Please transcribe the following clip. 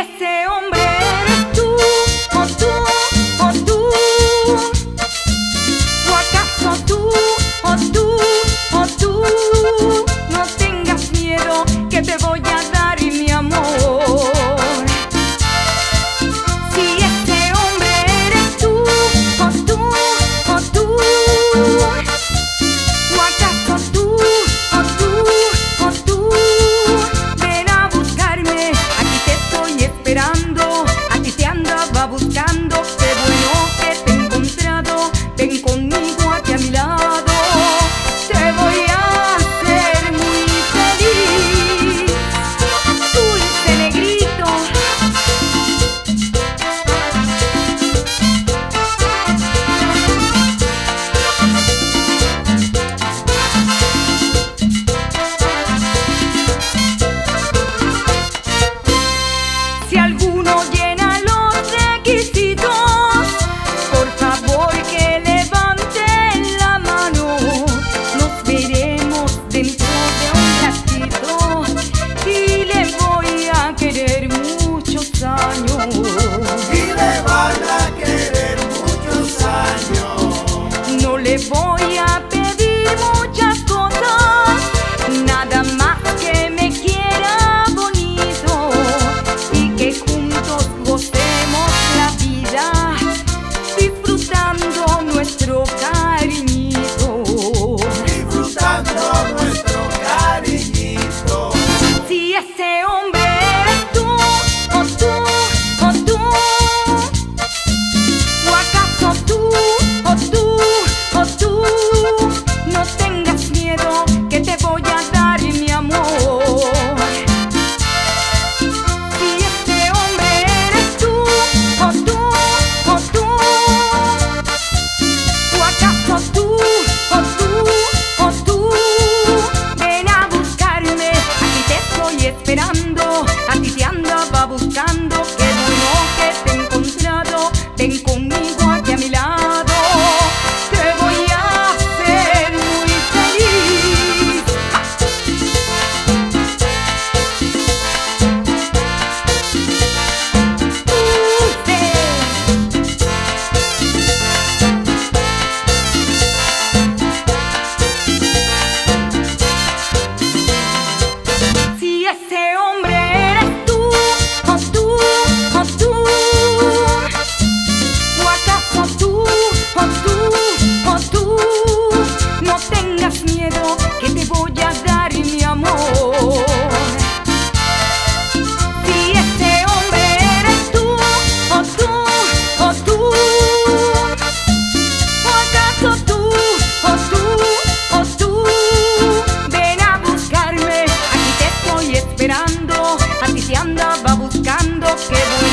Ese buscando, que